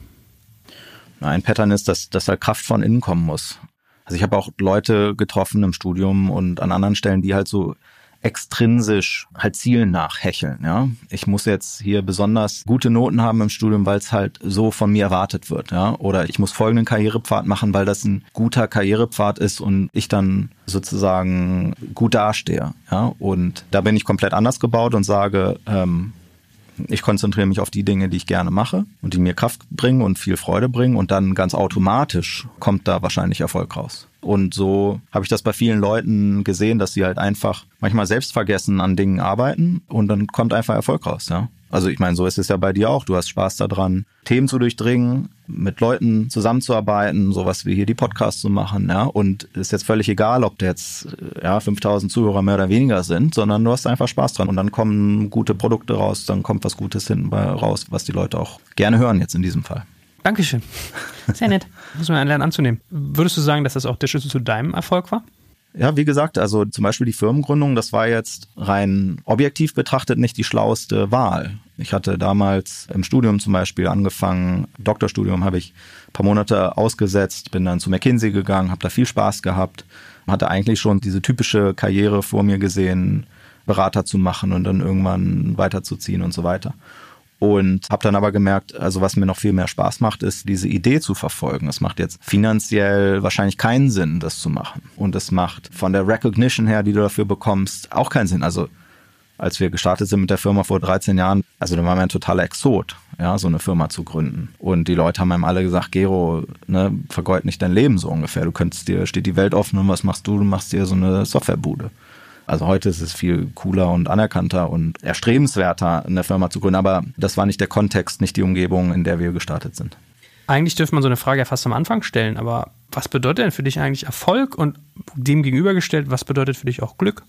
Ein Pattern ist, dass, dass halt Kraft von innen kommen muss. Also ich habe auch Leute getroffen im Studium und an anderen Stellen, die halt so extrinsisch halt Zielen nachhecheln. Ja, ich muss jetzt hier besonders gute Noten haben im Studium, weil es halt so von mir erwartet wird. Ja, oder ich muss folgenden Karrierepfad machen, weil das ein guter Karrierepfad ist und ich dann sozusagen gut dastehe. Ja, und da bin ich komplett anders gebaut und sage, ähm, ich konzentriere mich auf die Dinge, die ich gerne mache und die mir Kraft bringen und viel Freude bringen und dann ganz automatisch kommt da wahrscheinlich Erfolg raus. Und so habe ich das bei vielen Leuten gesehen, dass sie halt einfach manchmal selbstvergessen an Dingen arbeiten und dann kommt einfach Erfolg raus, ja. Also ich meine, so ist es ja bei dir auch. Du hast Spaß daran, Themen zu durchdringen, mit Leuten zusammenzuarbeiten, sowas wie hier die Podcasts zu machen, ja. Und ist jetzt völlig egal, ob da jetzt ja 5000 Zuhörer mehr oder weniger sind, sondern du hast einfach Spaß dran und dann kommen gute Produkte raus, dann kommt was Gutes hinten bei raus, was die Leute auch gerne hören jetzt in diesem Fall. Dankeschön. Sehr nett. *laughs* Muss man lernen anzunehmen. Würdest du sagen, dass das auch der Schlüssel zu deinem Erfolg war? Ja, wie gesagt, also zum Beispiel die Firmengründung, das war jetzt rein objektiv betrachtet nicht die schlauste Wahl. Ich hatte damals im Studium zum Beispiel angefangen, Doktorstudium habe ich ein paar Monate ausgesetzt, bin dann zu McKinsey gegangen, habe da viel Spaß gehabt, hatte eigentlich schon diese typische Karriere vor mir gesehen, Berater zu machen und dann irgendwann weiterzuziehen und so weiter. Und habe dann aber gemerkt, also was mir noch viel mehr Spaß macht, ist diese Idee zu verfolgen. Es macht jetzt finanziell wahrscheinlich keinen Sinn, das zu machen. Und es macht von der Recognition her, die du dafür bekommst, auch keinen Sinn. Also als wir gestartet sind mit der Firma vor 13 Jahren, also da waren wir ein totaler Exot, ja, so eine Firma zu gründen. Und die Leute haben einem alle gesagt, Gero, ne, vergeud nicht dein Leben so ungefähr. Du könntest dir, steht die Welt offen und was machst du? Du machst dir so eine Softwarebude. Also heute ist es viel cooler und anerkannter und erstrebenswerter, eine Firma zu gründen. Aber das war nicht der Kontext, nicht die Umgebung, in der wir gestartet sind. Eigentlich dürfte man so eine Frage ja fast am Anfang stellen, aber was bedeutet denn für dich eigentlich Erfolg und dem gegenübergestellt, was bedeutet für dich auch Glück?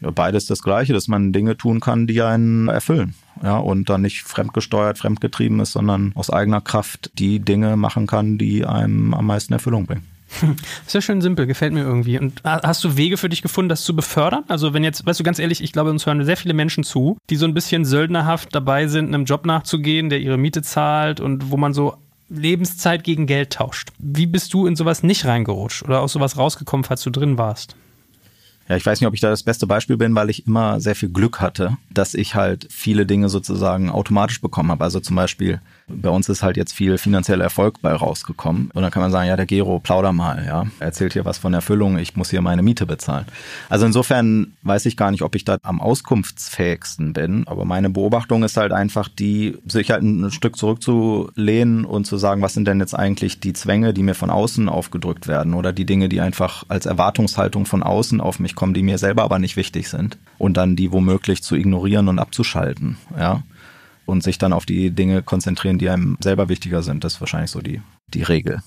Ja, beides das Gleiche, dass man Dinge tun kann, die einen erfüllen. Ja, und dann nicht fremdgesteuert, fremdgetrieben ist, sondern aus eigener Kraft die Dinge machen kann, die einem am meisten Erfüllung bringen. *laughs* Ist ja schön simpel, gefällt mir irgendwie. Und hast du Wege für dich gefunden, das zu befördern? Also wenn jetzt, weißt du, ganz ehrlich, ich glaube, uns hören sehr viele Menschen zu, die so ein bisschen söldnerhaft dabei sind, einem Job nachzugehen, der ihre Miete zahlt und wo man so Lebenszeit gegen Geld tauscht. Wie bist du in sowas nicht reingerutscht oder aus sowas rausgekommen, falls du drin warst? Ja, ich weiß nicht, ob ich da das beste Beispiel bin, weil ich immer sehr viel Glück hatte, dass ich halt viele Dinge sozusagen automatisch bekommen habe. Also zum Beispiel bei uns ist halt jetzt viel finanzieller Erfolg bei rausgekommen. Und dann kann man sagen, ja, der Gero, plauder mal, ja. Er erzählt hier was von Erfüllung, ich muss hier meine Miete bezahlen. Also insofern weiß ich gar nicht, ob ich da am auskunftsfähigsten bin. Aber meine Beobachtung ist halt einfach die, sich halt ein Stück zurückzulehnen und zu sagen, was sind denn jetzt eigentlich die Zwänge, die mir von außen aufgedrückt werden oder die Dinge, die einfach als Erwartungshaltung von außen auf mich kommen, die mir selber aber nicht wichtig sind. Und dann die womöglich zu ignorieren und abzuschalten, ja und sich dann auf die Dinge konzentrieren, die einem selber wichtiger sind. Das ist wahrscheinlich so die, die Regel.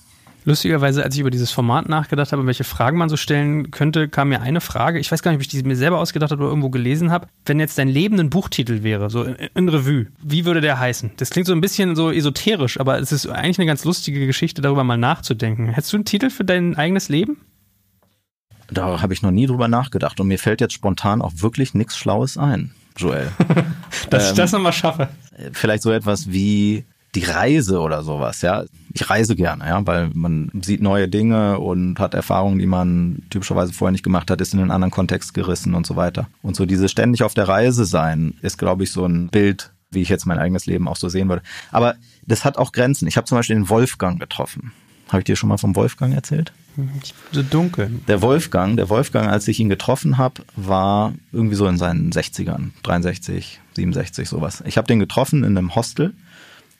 Lustigerweise, als ich über dieses Format nachgedacht habe, welche Fragen man so stellen könnte, kam mir eine Frage. Ich weiß gar nicht, ob ich die mir selber ausgedacht habe oder irgendwo gelesen habe. Wenn jetzt dein Leben ein Buchtitel wäre, so in, in Revue, wie würde der heißen? Das klingt so ein bisschen so esoterisch, aber es ist eigentlich eine ganz lustige Geschichte, darüber mal nachzudenken. Hättest du einen Titel für dein eigenes Leben? Da habe ich noch nie drüber nachgedacht und mir fällt jetzt spontan auch wirklich nichts Schlaues ein. Joel. *laughs* Dass ähm, ich das nochmal schaffe. Vielleicht so etwas wie die Reise oder sowas, ja. Ich reise gerne, ja, weil man sieht neue Dinge und hat Erfahrungen, die man typischerweise vorher nicht gemacht hat, ist in einen anderen Kontext gerissen und so weiter. Und so dieses ständig auf der Reise sein ist, glaube ich, so ein Bild, wie ich jetzt mein eigenes Leben auch so sehen würde. Aber das hat auch Grenzen. Ich habe zum Beispiel den Wolfgang getroffen. Habe ich dir schon mal vom Wolfgang erzählt? So dunkel. Der Wolfgang, der Wolfgang, als ich ihn getroffen habe, war irgendwie so in seinen 60ern, 63, 67, sowas. Ich habe den getroffen in einem Hostel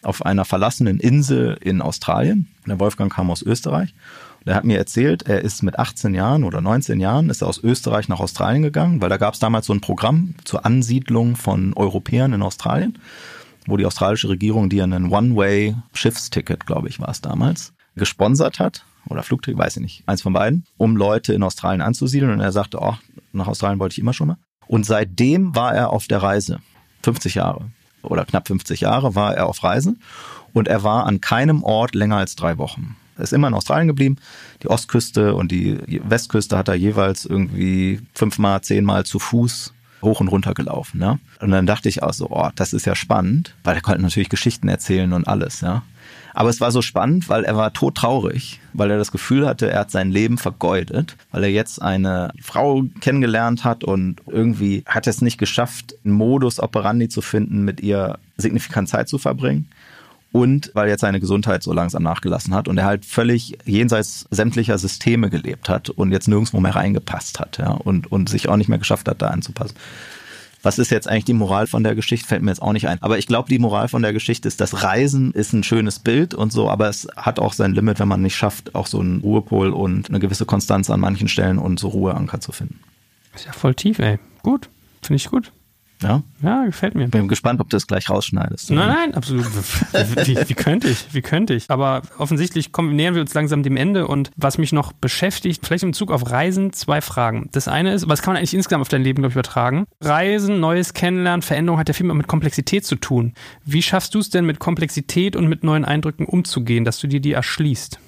auf einer verlassenen Insel in Australien. Der Wolfgang kam aus Österreich. Der hat mir erzählt, er ist mit 18 Jahren oder 19 Jahren ist er aus Österreich nach Australien gegangen, weil da gab es damals so ein Programm zur Ansiedlung von Europäern in Australien, wo die australische Regierung dir einen One-Way-Schiffsticket, glaube ich, war es damals, gesponsert hat oder Flugticket, weiß ich nicht, eins von beiden, um Leute in Australien anzusiedeln. Und er sagte, oh, nach Australien wollte ich immer schon mal. Und seitdem war er auf der Reise. 50 Jahre oder knapp 50 Jahre war er auf Reisen und er war an keinem Ort länger als drei Wochen. Er ist immer in Australien geblieben. Die Ostküste und die Westküste hat er jeweils irgendwie fünfmal, zehnmal zu Fuß hoch und runter gelaufen. Ja? Und dann dachte ich auch so, oh, das ist ja spannend, weil er konnte natürlich Geschichten erzählen und alles. Ja? Aber es war so spannend, weil er war todtraurig, weil er das Gefühl hatte, er hat sein Leben vergeudet, weil er jetzt eine Frau kennengelernt hat und irgendwie hat es nicht geschafft, einen Modus operandi zu finden, mit ihr signifikant Zeit zu verbringen und weil jetzt seine Gesundheit so langsam nachgelassen hat und er halt völlig jenseits sämtlicher Systeme gelebt hat und jetzt nirgendwo mehr reingepasst hat, ja, und, und sich auch nicht mehr geschafft hat, da anzupassen. Was ist jetzt eigentlich die Moral von der Geschichte? Fällt mir jetzt auch nicht ein. Aber ich glaube, die Moral von der Geschichte ist, das Reisen ist ein schönes Bild und so, aber es hat auch sein Limit, wenn man nicht schafft, auch so einen Ruhepol und eine gewisse Konstanz an manchen Stellen und so Ruheanker zu finden. Ist ja voll tief, ey. Gut. Finde ich gut. Ja? Ja, gefällt mir. Bin gespannt, ob du es gleich rausschneidest. Nein, nein, absolut. *laughs* wie, wie, könnte ich? Wie könnte ich? Aber offensichtlich kommen, nähern wir uns langsam dem Ende und was mich noch beschäftigt, vielleicht im Zug auf Reisen, zwei Fragen. Das eine ist, was kann man eigentlich insgesamt auf dein Leben, glaube ich, übertragen? Reisen, Neues kennenlernen, Veränderung hat ja viel mit Komplexität zu tun. Wie schaffst du es denn mit Komplexität und mit neuen Eindrücken umzugehen, dass du dir die erschließt?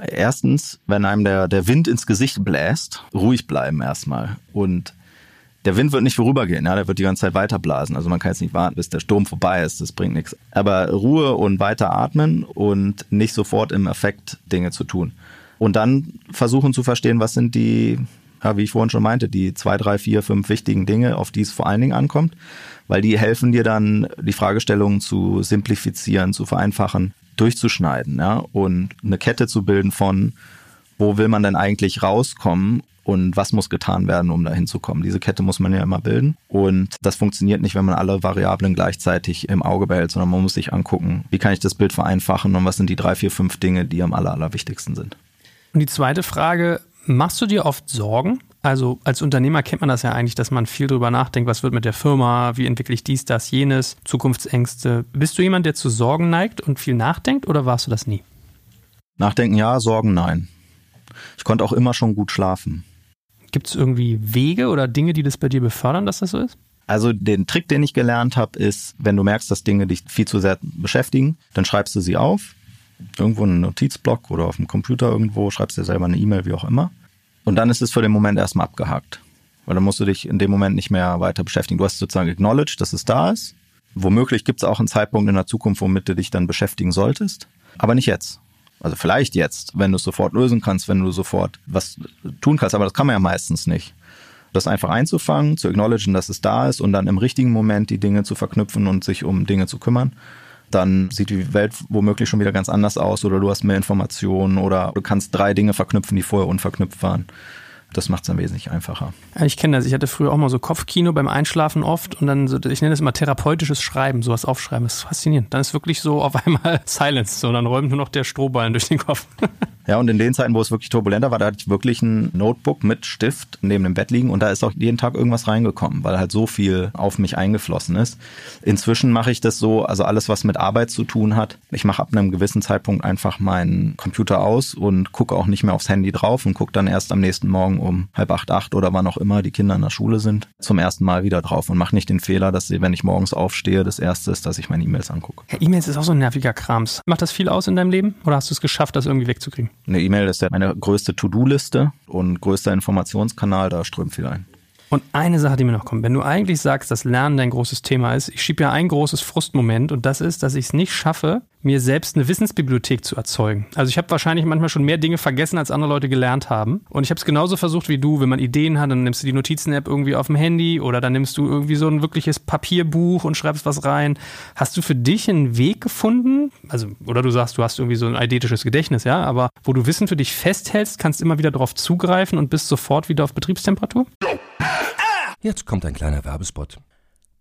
Erstens, wenn einem der, der Wind ins Gesicht bläst, ruhig bleiben erstmal und der Wind wird nicht vorübergehen, ja, der wird die ganze Zeit weiterblasen. Also man kann jetzt nicht warten, bis der Sturm vorbei ist, das bringt nichts. Aber Ruhe und weiter atmen und nicht sofort im Effekt Dinge zu tun. Und dann versuchen zu verstehen, was sind die, ja, wie ich vorhin schon meinte, die zwei, drei, vier, fünf wichtigen Dinge, auf die es vor allen Dingen ankommt, weil die helfen dir dann, die Fragestellungen zu simplifizieren, zu vereinfachen, durchzuschneiden, ja, und eine Kette zu bilden von, wo will man denn eigentlich rauskommen und was muss getan werden, um da hinzukommen. Diese Kette muss man ja immer bilden und das funktioniert nicht, wenn man alle Variablen gleichzeitig im Auge behält, sondern man muss sich angucken, wie kann ich das Bild vereinfachen und was sind die drei, vier, fünf Dinge, die am aller, allerwichtigsten sind. Und die zweite Frage, machst du dir oft Sorgen? Also als Unternehmer kennt man das ja eigentlich, dass man viel drüber nachdenkt, was wird mit der Firma, wie entwickle ich dies, das, jenes, Zukunftsängste. Bist du jemand, der zu Sorgen neigt und viel nachdenkt oder warst du das nie? Nachdenken ja, Sorgen nein. Ich konnte auch immer schon gut schlafen. Gibt es irgendwie Wege oder Dinge, die das bei dir befördern, dass das so ist? Also den Trick, den ich gelernt habe, ist, wenn du merkst, dass Dinge dich viel zu sehr beschäftigen, dann schreibst du sie auf, irgendwo in einen Notizblock oder auf dem Computer irgendwo, schreibst dir selber eine E-Mail, wie auch immer. Und dann ist es für den Moment erstmal abgehakt. Weil dann musst du dich in dem Moment nicht mehr weiter beschäftigen. Du hast sozusagen acknowledged, dass es da ist. Womöglich gibt es auch einen Zeitpunkt in der Zukunft, womit du dich dann beschäftigen solltest. Aber nicht jetzt. Also vielleicht jetzt, wenn du es sofort lösen kannst, wenn du sofort was tun kannst, aber das kann man ja meistens nicht. Das einfach einzufangen, zu acknowledgen, dass es da ist und dann im richtigen Moment die Dinge zu verknüpfen und sich um Dinge zu kümmern, dann sieht die Welt womöglich schon wieder ganz anders aus oder du hast mehr Informationen oder du kannst drei Dinge verknüpfen, die vorher unverknüpft waren. Das macht es dann wesentlich einfacher. Ich kenne das. Ich hatte früher auch mal so Kopfkino beim Einschlafen oft und dann so, ich nenne das immer therapeutisches Schreiben, sowas aufschreiben. Das ist faszinierend. Dann ist wirklich so auf *laughs* einmal Silence, so dann räumt nur noch der Strohballen durch den Kopf. *laughs* Ja, und in den Zeiten, wo es wirklich turbulenter war, da hatte ich wirklich ein Notebook mit Stift neben dem Bett liegen und da ist auch jeden Tag irgendwas reingekommen, weil halt so viel auf mich eingeflossen ist. Inzwischen mache ich das so, also alles, was mit Arbeit zu tun hat. Ich mache ab einem gewissen Zeitpunkt einfach meinen Computer aus und gucke auch nicht mehr aufs Handy drauf und gucke dann erst am nächsten Morgen um halb acht, acht oder wann auch immer die Kinder in der Schule sind, zum ersten Mal wieder drauf und mache nicht den Fehler, dass wenn ich morgens aufstehe, das erste ist, dass ich meine E-Mails angucke. Ja, E-Mails ist auch so ein nerviger Krams. Macht das viel aus in deinem Leben oder hast du es geschafft, das irgendwie wegzukriegen? Eine E-Mail ist ja meine größte To-Do-Liste und größter Informationskanal, da strömt viel ein. Und eine Sache, die mir noch kommt, wenn du eigentlich sagst, dass Lernen dein großes Thema ist, ich schiebe ja ein großes Frustmoment und das ist, dass ich es nicht schaffe, mir selbst eine Wissensbibliothek zu erzeugen. Also ich habe wahrscheinlich manchmal schon mehr Dinge vergessen, als andere Leute gelernt haben. Und ich habe es genauso versucht wie du, wenn man Ideen hat, dann nimmst du die Notizen-App irgendwie auf dem Handy oder dann nimmst du irgendwie so ein wirkliches Papierbuch und schreibst was rein. Hast du für dich einen Weg gefunden? Also, oder du sagst, du hast irgendwie so ein eidetisches Gedächtnis, ja, aber wo du Wissen für dich festhältst, kannst immer wieder darauf zugreifen und bist sofort wieder auf Betriebstemperatur? Jetzt kommt ein kleiner Werbespot.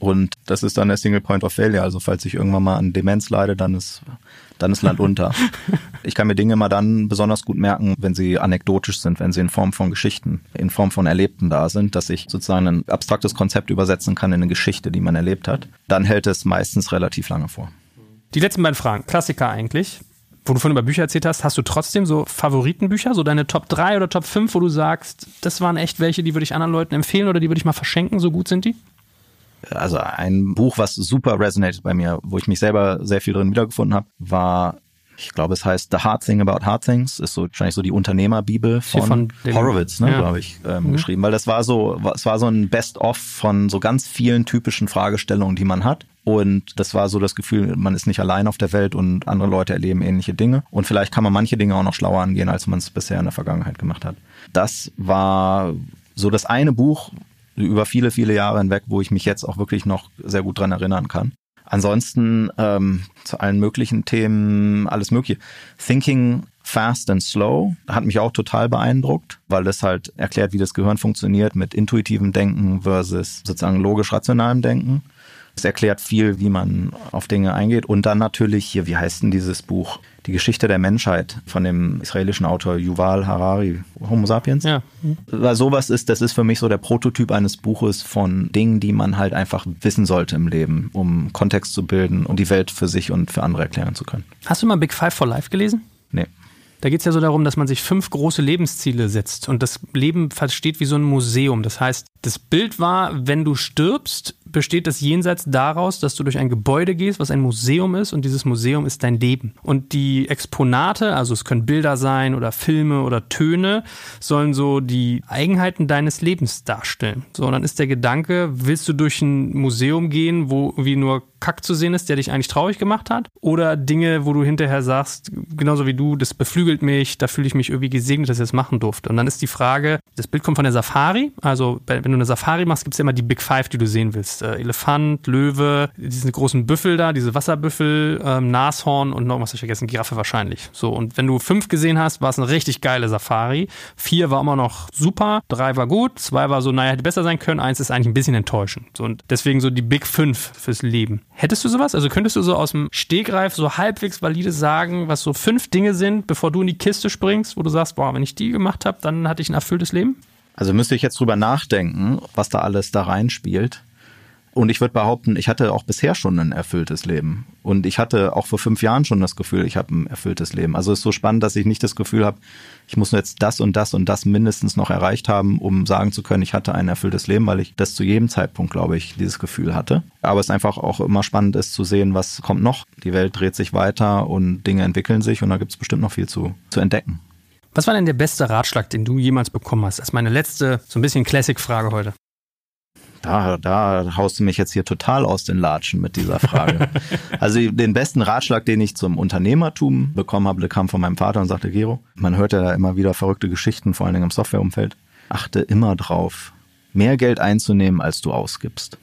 Und das ist dann der Single Point of Failure. Also falls ich irgendwann mal an Demenz leide, dann ist, dann ist Land *laughs* unter. ich kann mir Dinge immer dann besonders gut merken, wenn sie anekdotisch sind, wenn sie in Form von Geschichten, in Form von Erlebten da sind, dass ich sozusagen ein abstraktes Konzept übersetzen kann in eine Geschichte, die man erlebt hat. Dann hält es meistens relativ lange vor. Die letzten beiden Fragen, Klassiker eigentlich. Wo du vorhin über Bücher erzählt hast, hast du trotzdem so Favoritenbücher, so deine Top 3 oder Top 5, wo du sagst, das waren echt welche, die würde ich anderen Leuten empfehlen oder die würde ich mal verschenken, so gut sind die? Also ein Buch, was super resonated bei mir, wo ich mich selber sehr viel drin wiedergefunden habe, war ich glaube, es heißt The Hard Thing About Hard Things, ist so wahrscheinlich so die Unternehmerbibel von, von Horowitz, ne, ja. glaube ich, ähm, mhm. geschrieben, weil das war so, es war so ein Best-of von so ganz vielen typischen Fragestellungen, die man hat. Und das war so das Gefühl, man ist nicht allein auf der Welt und andere Leute erleben ähnliche Dinge. Und vielleicht kann man manche Dinge auch noch schlauer angehen, als man es bisher in der Vergangenheit gemacht hat. Das war so das eine Buch über viele, viele Jahre hinweg, wo ich mich jetzt auch wirklich noch sehr gut dran erinnern kann. Ansonsten ähm, zu allen möglichen Themen, alles mögliche. Thinking Fast and Slow hat mich auch total beeindruckt, weil das halt erklärt, wie das Gehirn funktioniert mit intuitivem Denken versus sozusagen logisch-rationalem Denken. Es erklärt viel, wie man auf Dinge eingeht. Und dann natürlich hier, wie heißt denn dieses Buch? Die Geschichte der Menschheit von dem israelischen Autor Yuval Harari, Homo sapiens. Ja. Weil sowas ist, das ist für mich so der Prototyp eines Buches von Dingen, die man halt einfach wissen sollte im Leben, um Kontext zu bilden und die Welt für sich und für andere erklären zu können. Hast du mal Big Five for Life gelesen? Nee. Da geht es ja so darum, dass man sich fünf große Lebensziele setzt und das Leben versteht wie so ein Museum. Das heißt, das Bild war, wenn du stirbst, besteht das Jenseits daraus, dass du durch ein Gebäude gehst, was ein Museum ist und dieses Museum ist dein Leben. Und die Exponate, also es können Bilder sein oder Filme oder Töne, sollen so die Eigenheiten deines Lebens darstellen. So, und dann ist der Gedanke, willst du durch ein Museum gehen, wo wie nur Kack zu sehen ist, der dich eigentlich traurig gemacht hat? Oder Dinge, wo du hinterher sagst, genauso wie du, das beflügelt mich, da fühle ich mich irgendwie gesegnet, dass ich das machen durfte. Und dann ist die Frage, das Bild kommt von der Safari, also wenn du eine Safari machst, gibt es ja immer die Big Five, die du sehen willst. Äh, Elefant, Löwe, diesen großen Büffel da, diese Wasserbüffel, ähm, Nashorn und noch was ich vergessen, Giraffe wahrscheinlich. So, und wenn du fünf gesehen hast, war es eine richtig geile Safari. Vier war immer noch super, drei war gut, zwei war so, naja, hätte besser sein können, eins ist eigentlich ein bisschen enttäuschend. So, und deswegen so die Big Fünf fürs Leben. Hättest du sowas? Also könntest du so aus dem Stegreif so halbwegs valide sagen, was so fünf Dinge sind, bevor du in die Kiste springst, wo du sagst, boah, wenn ich die gemacht habe, dann hatte ich ein erfülltes Leben? Also müsste ich jetzt drüber nachdenken, was da alles da reinspielt. Und ich würde behaupten, ich hatte auch bisher schon ein erfülltes Leben. Und ich hatte auch vor fünf Jahren schon das Gefühl, ich habe ein erfülltes Leben. Also es ist so spannend, dass ich nicht das Gefühl habe, ich muss jetzt das und das und das mindestens noch erreicht haben, um sagen zu können, ich hatte ein erfülltes Leben, weil ich das zu jedem Zeitpunkt, glaube ich, dieses Gefühl hatte. Aber es einfach auch immer spannend ist zu sehen, was kommt noch. Die Welt dreht sich weiter und Dinge entwickeln sich und da gibt es bestimmt noch viel zu, zu entdecken. Was war denn der beste Ratschlag, den du jemals bekommen hast? Das ist meine letzte, so ein bisschen Classic-Frage heute. Da, da haust du mich jetzt hier total aus den Latschen mit dieser Frage. *laughs* also den besten Ratschlag, den ich zum Unternehmertum bekommen habe, der kam von meinem Vater und sagte, Gero, man hört ja da immer wieder verrückte Geschichten, vor allen Dingen im Softwareumfeld. Achte immer drauf, mehr Geld einzunehmen, als du ausgibst.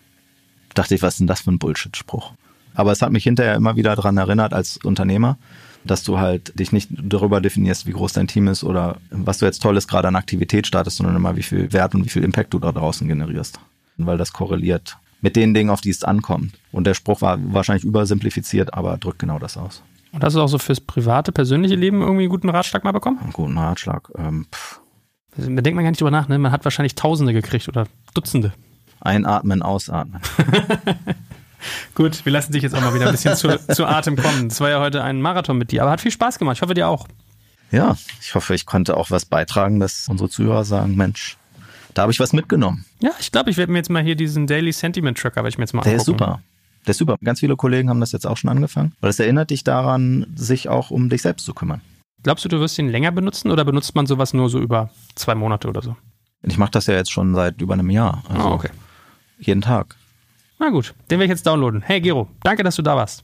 Dachte ich, was ist denn das für ein Bullshit-Spruch? Aber es hat mich hinterher immer wieder daran erinnert als Unternehmer, dass du halt dich nicht darüber definierst, wie groß dein Team ist oder was du jetzt Tolles gerade an Aktivität startest, sondern immer, wie viel Wert und wie viel Impact du da draußen generierst weil das korreliert mit den Dingen, auf die es ankommt. Und der Spruch war wahrscheinlich übersimplifiziert, aber drückt genau das aus. Und hast du auch so fürs private, persönliche Leben irgendwie einen guten Ratschlag mal bekommen? Einen guten Ratschlag. Ähm, pff. Da denkt man gar nicht drüber nach, ne? Man hat wahrscheinlich Tausende gekriegt oder Dutzende. Einatmen, ausatmen. *laughs* Gut, wir lassen dich jetzt auch mal wieder ein bisschen zu, zu Atem kommen. Das war ja heute ein Marathon mit dir, aber hat viel Spaß gemacht. Ich hoffe, dir auch. Ja, ich hoffe, ich konnte auch was beitragen, dass unsere Zuhörer sagen, Mensch, da habe ich was mitgenommen. Ja, ich glaube, ich werde mir jetzt mal hier diesen Daily Sentiment Tracker, werde ich mir jetzt mal Der angucken. ist super. Der ist super. Ganz viele Kollegen haben das jetzt auch schon angefangen, weil es erinnert dich daran, sich auch um dich selbst zu kümmern. Glaubst du, du wirst ihn länger benutzen oder benutzt man sowas nur so über zwei Monate oder so? Ich mache das ja jetzt schon seit über einem Jahr. Also Ah, okay. Jeden Tag. Na gut, den werde ich jetzt downloaden. Hey Gero, danke, dass du da warst.